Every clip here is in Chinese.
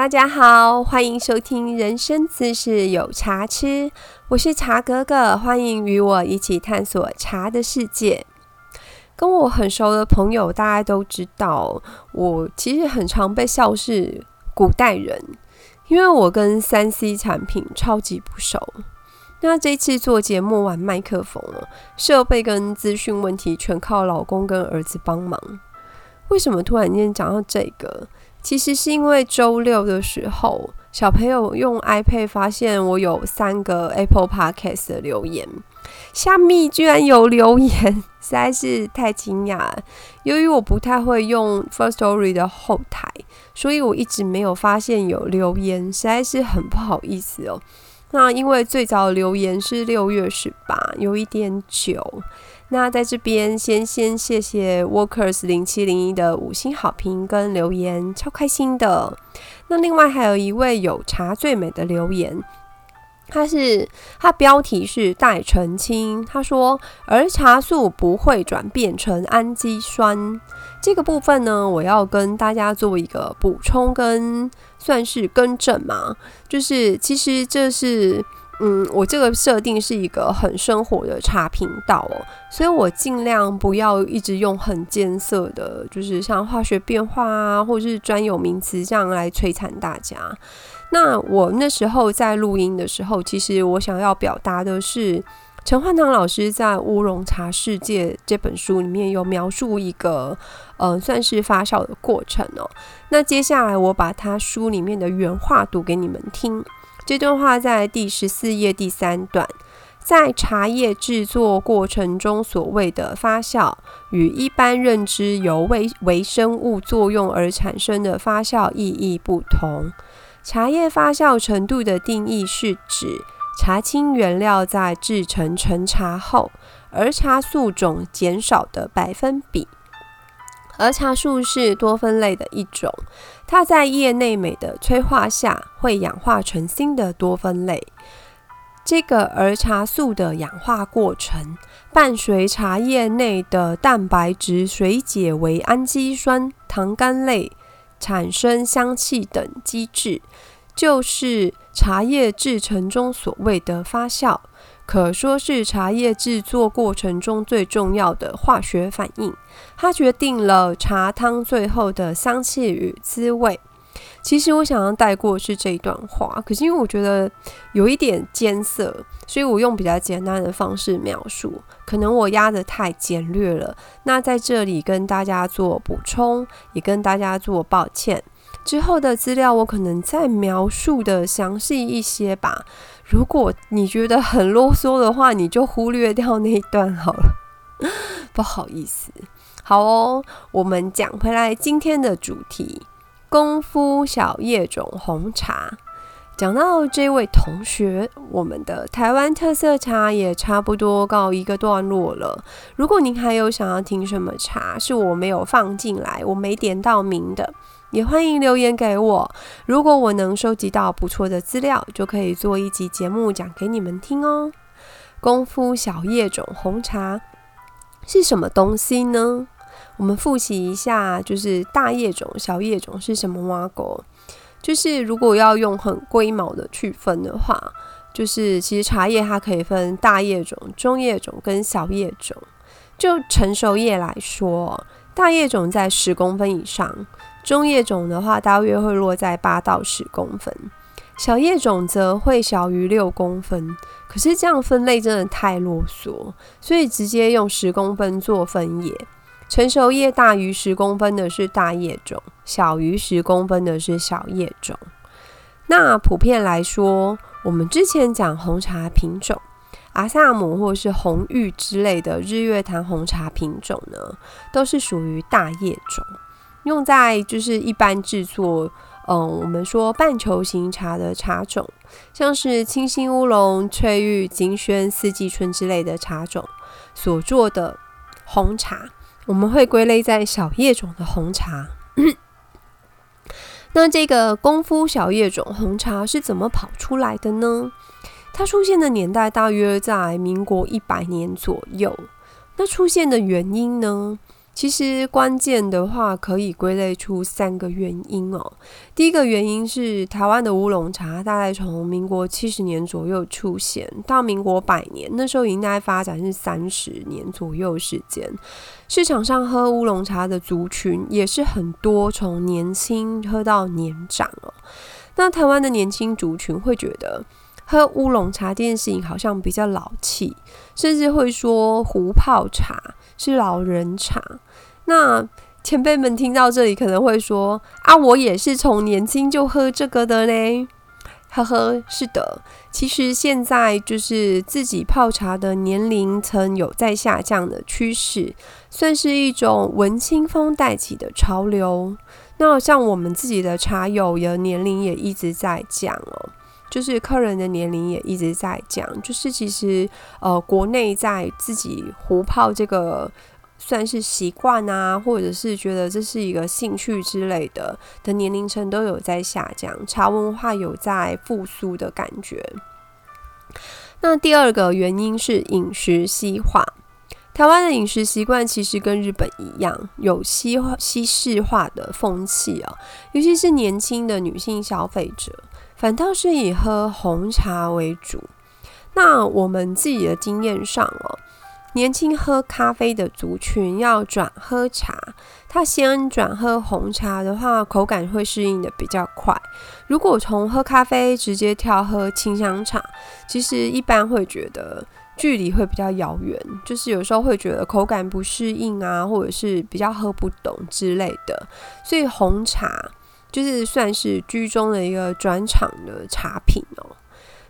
大家好，欢迎收听《人生姿势有茶吃》，我是茶哥哥，欢迎与我一起探索茶的世界。跟我很熟的朋友，大家都知道，我其实很常被笑是古代人，因为我跟三 C 产品超级不熟。那这次做节目玩麦克风了，设备跟资讯问题全靠老公跟儿子帮忙。为什么突然间讲到这个？其实是因为周六的时候，小朋友用 iPad 发现我有三个 Apple Podcast 的留言，下面居然有留言，实在是太惊讶了。由于我不太会用 First Story 的后台，所以我一直没有发现有留言，实在是很不好意思哦。那因为最早留言是六月十八，有一点久。那在这边先先谢谢 Workers 零七零一的五星好评跟留言，超开心的。那另外还有一位有茶最美的留言，他是他标题是待澄清，他说儿茶素不会转变成氨基酸这个部分呢，我要跟大家做一个补充跟算是更正嘛，就是其实这是。嗯，我这个设定是一个很生活的茶频道哦，所以我尽量不要一直用很艰涩的，就是像化学变化啊，或者是专有名词这样来摧残大家。那我那时候在录音的时候，其实我想要表达的是，陈焕堂老师在《乌龙茶世界》这本书里面有描述一个，嗯，算是发酵的过程哦。那接下来我把他书里面的原话读给你们听。这段话在第十四页第三段，在茶叶制作过程中所谓的发酵，与一般认知由微微生物作用而产生的发酵意义不同。茶叶发酵程度的定义是指茶青原料在制成陈茶后，儿茶素种减少的百分比。儿茶素是多酚类的一种，它在叶内镁的催化下会氧化成新的多酚类。这个儿茶素的氧化过程，伴随茶叶内的蛋白质水解为氨基酸、糖苷类，产生香气等机制，就是茶叶制成中所谓的发酵。可说是茶叶制作过程中最重要的化学反应，它决定了茶汤最后的香气与滋味。其实我想要带过是这一段话，可是因为我觉得有一点艰涩，所以我用比较简单的方式描述。可能我压的太简略了，那在这里跟大家做补充，也跟大家做抱歉。之后的资料我可能再描述的详细一些吧。如果你觉得很啰嗦的话，你就忽略掉那一段好了。不好意思，好哦，我们讲回来今天的主题——功夫小叶种红茶。讲到这位同学，我们的台湾特色茶也差不多告一个段落了。如果您还有想要听什么茶，是我没有放进来，我没点到名的。也欢迎留言给我，如果我能收集到不错的资料，就可以做一集节目讲给你们听哦。功夫小叶种红茶是什么东西呢？我们复习一下，就是大叶种、小叶种是什么挖狗？就是如果要用很龟毛的去分的话，就是其实茶叶它可以分大叶种、中叶种跟小叶种。就成熟叶来说，大叶种在十公分以上。中叶种的话，大约会落在八到十公分，小叶种则会小于六公分。可是这样分类真的太啰嗦，所以直接用十公分做分野。成熟叶大于十公分的是大叶种，小于十公分的是小叶种。那普遍来说，我们之前讲红茶品种，阿萨姆或是红玉之类的日月潭红茶品种呢，都是属于大叶种。用在就是一般制作，嗯，我们说半球形茶的茶种，像是清新乌龙、翠玉、金萱、四季春之类的茶种所做的红茶，我们会归类在小叶种的红茶。那这个功夫小叶种红茶是怎么跑出来的呢？它出现的年代大约在民国一百年左右。那出现的原因呢？其实关键的话可以归类出三个原因哦。第一个原因是台湾的乌龙茶大概从民国七十年左右出现，到民国百年，那时候应该发展是三十年左右时间。市场上喝乌龙茶的族群也是很多，从年轻喝到年长哦。那台湾的年轻族群会觉得喝乌龙茶这件事情好像比较老气，甚至会说壶泡茶是老人茶。那前辈们听到这里可能会说：“啊，我也是从年轻就喝这个的嘞。”呵呵，是的，其实现在就是自己泡茶的年龄层有在下降的趋势，算是一种文青风带起的潮流。那像我们自己的茶友的年龄也一直在降哦，就是客人的年龄也一直在降，就是其实呃，国内在自己壶泡这个。算是习惯啊，或者是觉得这是一个兴趣之类的的年龄层都有在下降，茶文化有在复苏的感觉。那第二个原因是饮食西化，台湾的饮食习惯其实跟日本一样，有西化西式化的风气啊，尤其是年轻的女性消费者，反倒是以喝红茶为主。那我们自己的经验上哦。年轻喝咖啡的族群要转喝茶，他先转喝红茶的话，口感会适应的比较快。如果从喝咖啡直接跳喝清香茶，其实一般会觉得距离会比较遥远，就是有时候会觉得口感不适应啊，或者是比较喝不懂之类的。所以红茶就是算是居中的一个转场的茶品哦。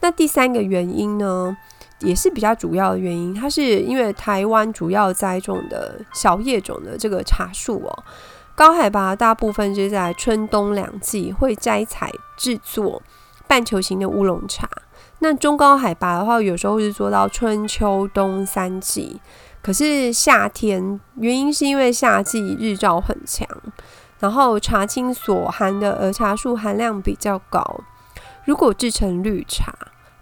那第三个原因呢？也是比较主要的原因，它是因为台湾主要栽种的小叶种的这个茶树哦，高海拔大部分是在春冬两季会摘采制作半球形的乌龙茶，那中高海拔的话，有时候是做到春秋冬三季，可是夏天原因是因为夏季日照很强，然后茶青所含的儿茶素含量比较高，如果制成绿茶。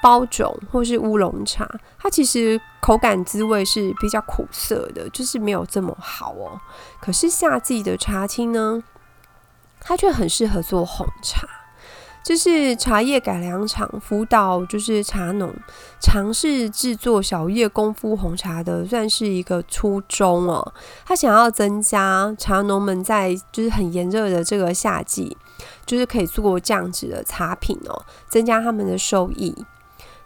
包种或是乌龙茶，它其实口感滋味是比较苦涩的，就是没有这么好哦。可是夏季的茶青呢，它却很适合做红茶。就是茶叶改良厂辅导，就是茶农尝试制作小叶功夫红茶的，算是一个初衷哦。他想要增加茶农们在就是很炎热的这个夏季，就是可以做这样子的茶品哦，增加他们的收益。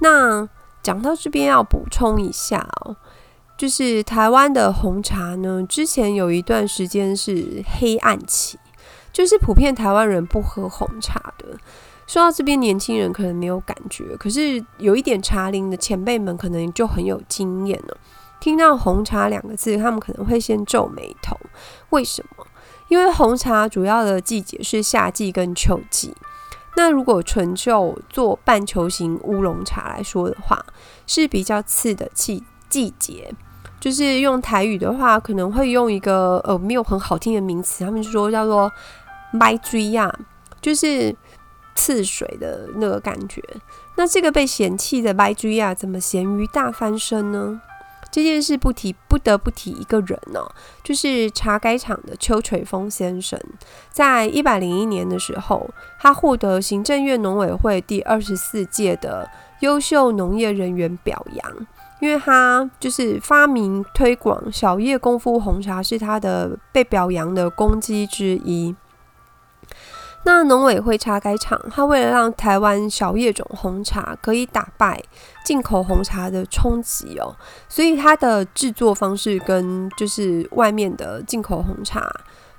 那讲到这边要补充一下哦，就是台湾的红茶呢，之前有一段时间是黑暗期，就是普遍台湾人不喝红茶的。说到这边，年轻人可能没有感觉，可是有一点茶龄的前辈们可能就很有经验了。听到红茶两个字，他们可能会先皱眉头。为什么？因为红茶主要的季节是夏季跟秋季。那如果纯就做半球形乌龙茶来说的话，是比较次的季季节，就是用台语的话，可能会用一个呃没有很好听的名词，他们就说叫做“麦追呀”，就是刺水的那个感觉。那这个被嫌弃的麦追呀，怎么咸鱼大翻身呢？这件事不提不得不提一个人呢，就是茶改厂的邱垂峰先生。在一百零一年的时候，他获得行政院农委会第二十四届的优秀农业人员表扬，因为他就是发明推广小叶功夫红茶是他的被表扬的功绩之一。那农委会茶改厂，它为了让台湾小叶种红茶可以打败进口红茶的冲击哦，所以它的制作方式跟就是外面的进口红茶，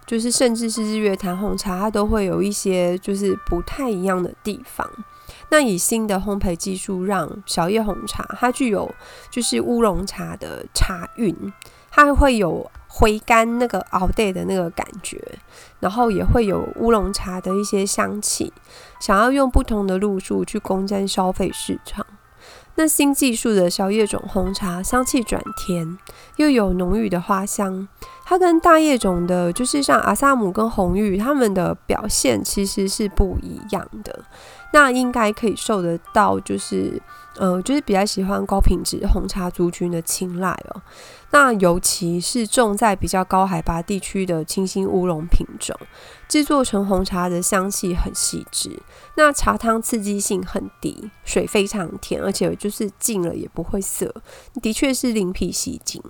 就是甚至是日月潭红茶，它都会有一些就是不太一样的地方。那以新的烘焙技术，让小叶红茶它具有就是乌龙茶的茶韵，它会有。回甘那个熬带的那个感觉，然后也会有乌龙茶的一些香气，想要用不同的路数去攻占消费市场。那新技术的小叶种红茶，香气转甜，又有浓郁的花香。它跟大叶种的，就是像阿萨姆跟红玉，它们的表现其实是不一样的。那应该可以受得到，就是呃，就是比较喜欢高品质红茶族群的青睐哦。那尤其是种在比较高海拔地区的清新乌龙品种，制作成红茶的香气很细致，那茶汤刺激性很低，水非常甜，而且就是浸了也不会涩，的确是另辟蹊径。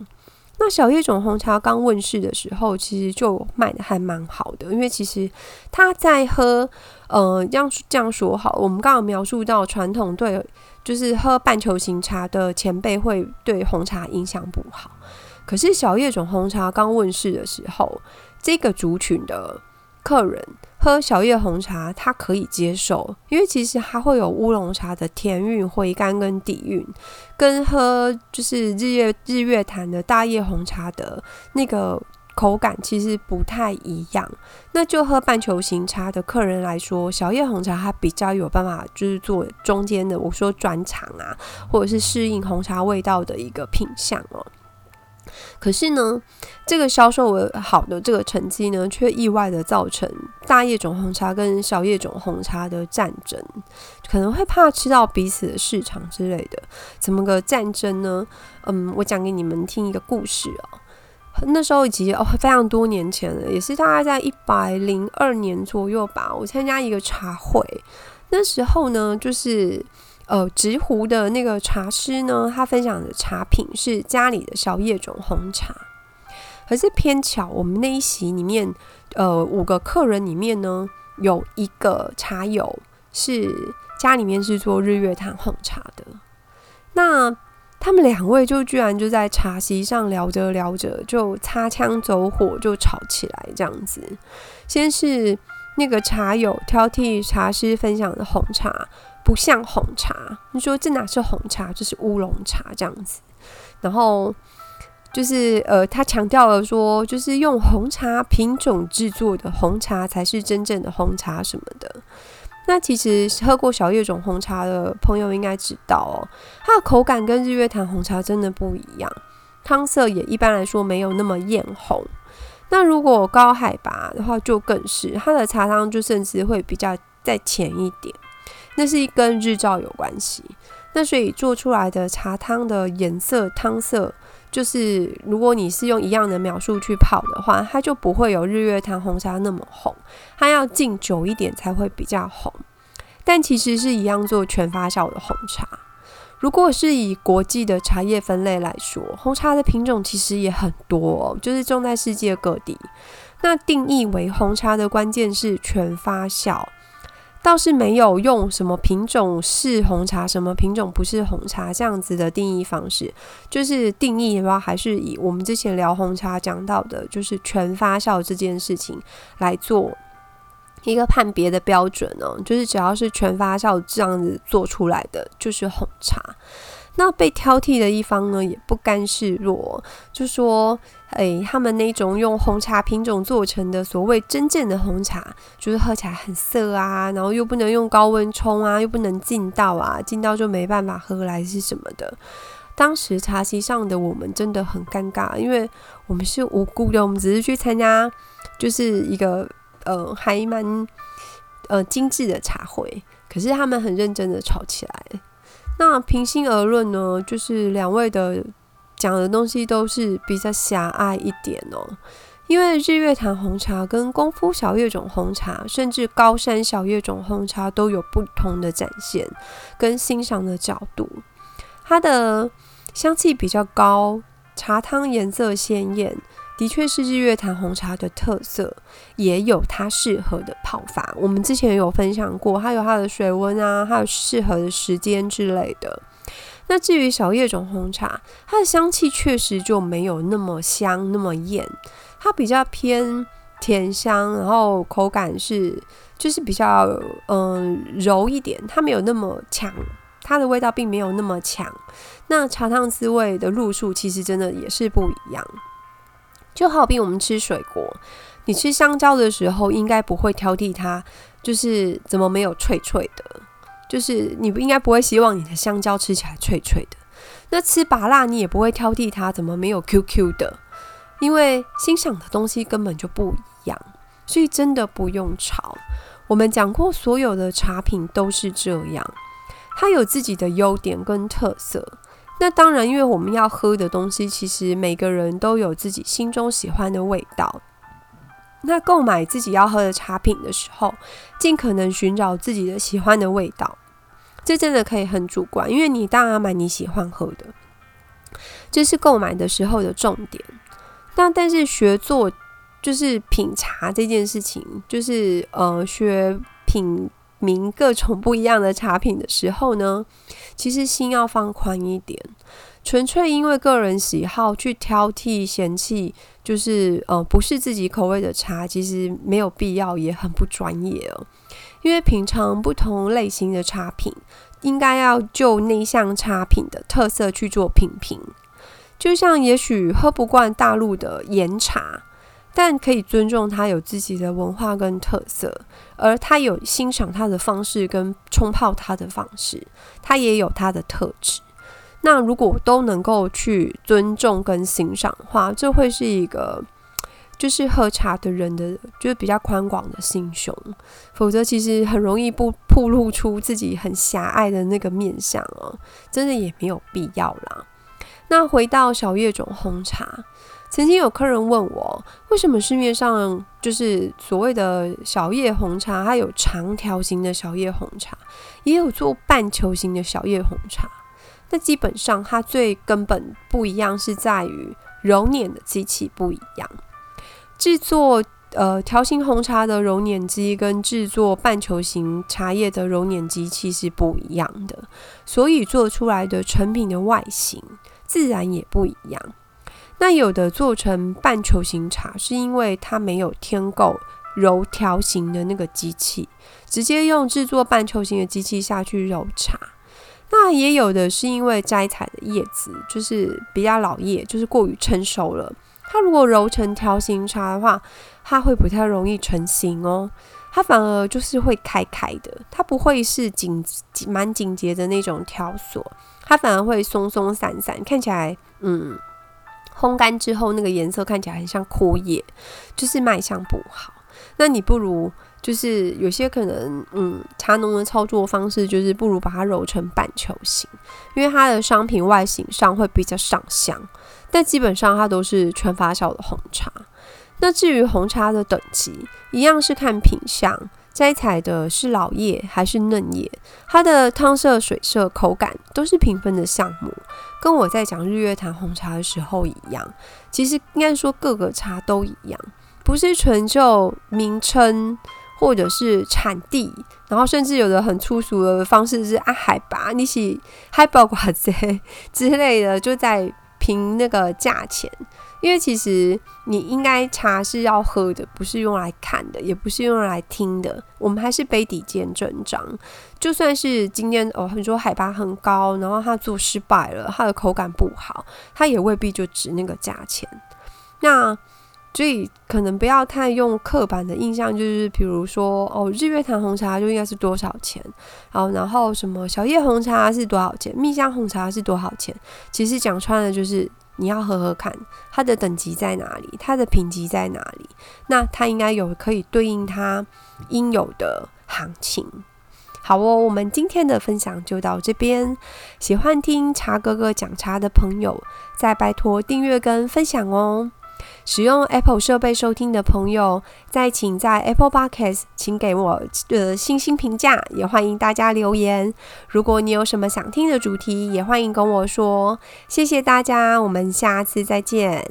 那小叶种红茶刚问世的时候，其实就卖的还蛮好的，因为其实他在喝，呃，这样这样说好，我们刚刚描述到传统对，就是喝半球形茶的前辈会对红茶影响不好，可是小叶种红茶刚问世的时候，这个族群的客人。喝小叶红茶，它可以接受，因为其实它会有乌龙茶的甜韵、回甘跟底蕴，跟喝就是日月日月潭的大叶红茶的那个口感其实不太一样。那就喝半球形茶的客人来说，小叶红茶它比较有办法，就是做中间的，我说转场啊，或者是适应红茶味道的一个品相哦。可是呢，这个销售好的这个成绩呢，却意外的造成大叶种红茶跟小叶种红茶的战争，可能会怕吃到彼此的市场之类的。怎么个战争呢？嗯，我讲给你们听一个故事哦。那时候已经哦非常多年前了，也是大概在一百零二年左右吧。我参加一个茶会，那时候呢，就是。呃，直湖的那个茶师呢，他分享的茶品是家里的小叶种红茶。可是偏巧，我们那一席里面，呃，五个客人里面呢，有一个茶友是家里面是做日月潭红茶的。那他们两位就居然就在茶席上聊着聊着，就擦枪走火，就吵起来这样子。先是那个茶友挑剔茶师分享的红茶。不像红茶，你说这哪是红茶，这是乌龙茶这样子。然后就是呃，他强调了说，就是用红茶品种制作的红茶才是真正的红茶什么的。那其实喝过小叶种红茶的朋友应该知道哦，它的口感跟日月潭红茶真的不一样，汤色也一般来说没有那么艳红。那如果高海拔的话，就更是它的茶汤就甚至会比较再浅一点。那是跟日照有关系，那所以做出来的茶汤的颜色汤色，就是如果你是用一样的描述去泡的话，它就不会有日月潭红茶那么红，它要浸久一点才会比较红。但其实是一样做全发酵的红茶。如果是以国际的茶叶分类来说，红茶的品种其实也很多，就是种在世界各地。那定义为红茶的关键是全发酵。倒是没有用什么品种是红茶，什么品种不是红茶这样子的定义方式，就是定义的话，还是以我们之前聊红茶讲到的，就是全发酵这件事情来做一个判别的标准呢。就是只要是全发酵这样子做出来的，就是红茶。那被挑剔的一方呢，也不甘示弱，就说：“诶，他们那种用红茶品种做成的所谓真正的红茶，就是喝起来很涩啊，然后又不能用高温冲啊，又不能浸到啊，浸到就没办法喝来是什么的。”当时茶席上的我们真的很尴尬，因为我们是无辜的，我们只是去参加就是一个呃还蛮呃精致的茶会，可是他们很认真的吵起来。那平心而论呢，就是两位的讲的东西都是比较狭隘一点哦。因为日月潭红茶跟功夫小叶种红茶，甚至高山小叶种红茶都有不同的展现跟欣赏的角度。它的香气比较高，茶汤颜色鲜艳。的确是日月潭红茶的特色，也有它适合的泡法。我们之前有分享过，它有它的水温啊，还有适合的时间之类的。那至于小叶种红茶，它的香气确实就没有那么香、那么艳，它比较偏甜香，然后口感是就是比较嗯柔一点，它没有那么强，它的味道并没有那么强。那茶汤滋味的路数其实真的也是不一样。就好比我们吃水果，你吃香蕉的时候，应该不会挑剔它，就是怎么没有脆脆的，就是你不应该不会希望你的香蕉吃起来脆脆的。那吃拔辣，你也不会挑剔它怎么没有 Q Q 的，因为欣赏的东西根本就不一样，所以真的不用吵。我们讲过，所有的茶品都是这样。它有自己的优点跟特色。那当然，因为我们要喝的东西，其实每个人都有自己心中喜欢的味道。那购买自己要喝的茶品的时候，尽可能寻找自己的喜欢的味道。这真的可以很主观，因为你当然买你喜欢喝的，这是购买的时候的重点。那但是学做就是品茶这件事情，就是呃学品名各种不一样的茶品的时候呢，其实心要放宽一点。纯粹因为个人喜好去挑剔嫌弃，就是呃不是自己口味的茶，其实没有必要，也很不专业哦。因为品尝不同类型的茶品，应该要就那项茶品的特色去做品评。就像也许喝不惯大陆的岩茶，但可以尊重他有自己的文化跟特色，而他有欣赏他的方式跟冲泡他的方式，他也有他的特质。那如果都能够去尊重跟欣赏的话，这会是一个。就是喝茶的人的，就是比较宽广的心胸，否则其实很容易不暴露出自己很狭隘的那个面相哦，真的也没有必要啦。那回到小叶种红茶，曾经有客人问我，为什么市面上就是所谓的小叶红茶，它有长条形的小叶红茶，也有做半球形的小叶红茶，那基本上它最根本不一样是在于揉捻的机器不一样。制作呃条形红茶的揉捻机跟制作半球形茶叶的揉捻机器是不一样的，所以做出来的成品的外形自然也不一样。那有的做成半球形茶，是因为它没有添够揉条形的那个机器，直接用制作半球形的机器下去揉茶。那也有的是因为摘采的叶子就是比较老叶，就是过于成熟了。它如果揉成条形茶的话，它会不太容易成型哦。它反而就是会开开的，它不会是紧蛮紧结的那种条索，它反而会松松散散，看起来嗯，烘干之后那个颜色看起来很像枯叶，就是卖相不好。那你不如就是有些可能嗯，茶农的操作方式就是不如把它揉成半球形，因为它的商品外形上会比较上香。但基本上它都是全发酵的红茶。那至于红茶的等级，一样是看品相，摘采的是老叶还是嫩叶，它的汤色、水色、口感都是评分的项目。跟我在讲日月潭红茶的时候一样，其实应该说各个茶都一样，不是纯就名称或者是产地，然后甚至有的很粗俗的方式是按海拔，你是海拔寡子之类的，就在。凭那个价钱，因为其实你应该茶是要喝的，不是用来看的，也不是用来听的。我们还是杯底见真章。就算是今天哦，很多海拔很高，然后他做失败了，他的口感不好，他也未必就值那个价钱。那所以可能不要太用刻板的印象，就是比如说哦，日月潭红茶就应该是多少钱，好，然后什么小叶红茶是多少钱，蜜香红茶是多少钱？其实讲穿了就是你要喝喝看，它的等级在哪里，它的品级在哪里，那它应该有可以对应它应有的行情。好哦，我们今天的分享就到这边。喜欢听茶哥哥讲茶的朋友，再拜托订阅跟分享哦。使用 Apple 设备收听的朋友，再请在 Apple Podcast 请给我的星星评价，也欢迎大家留言。如果你有什么想听的主题，也欢迎跟我说。谢谢大家，我们下次再见。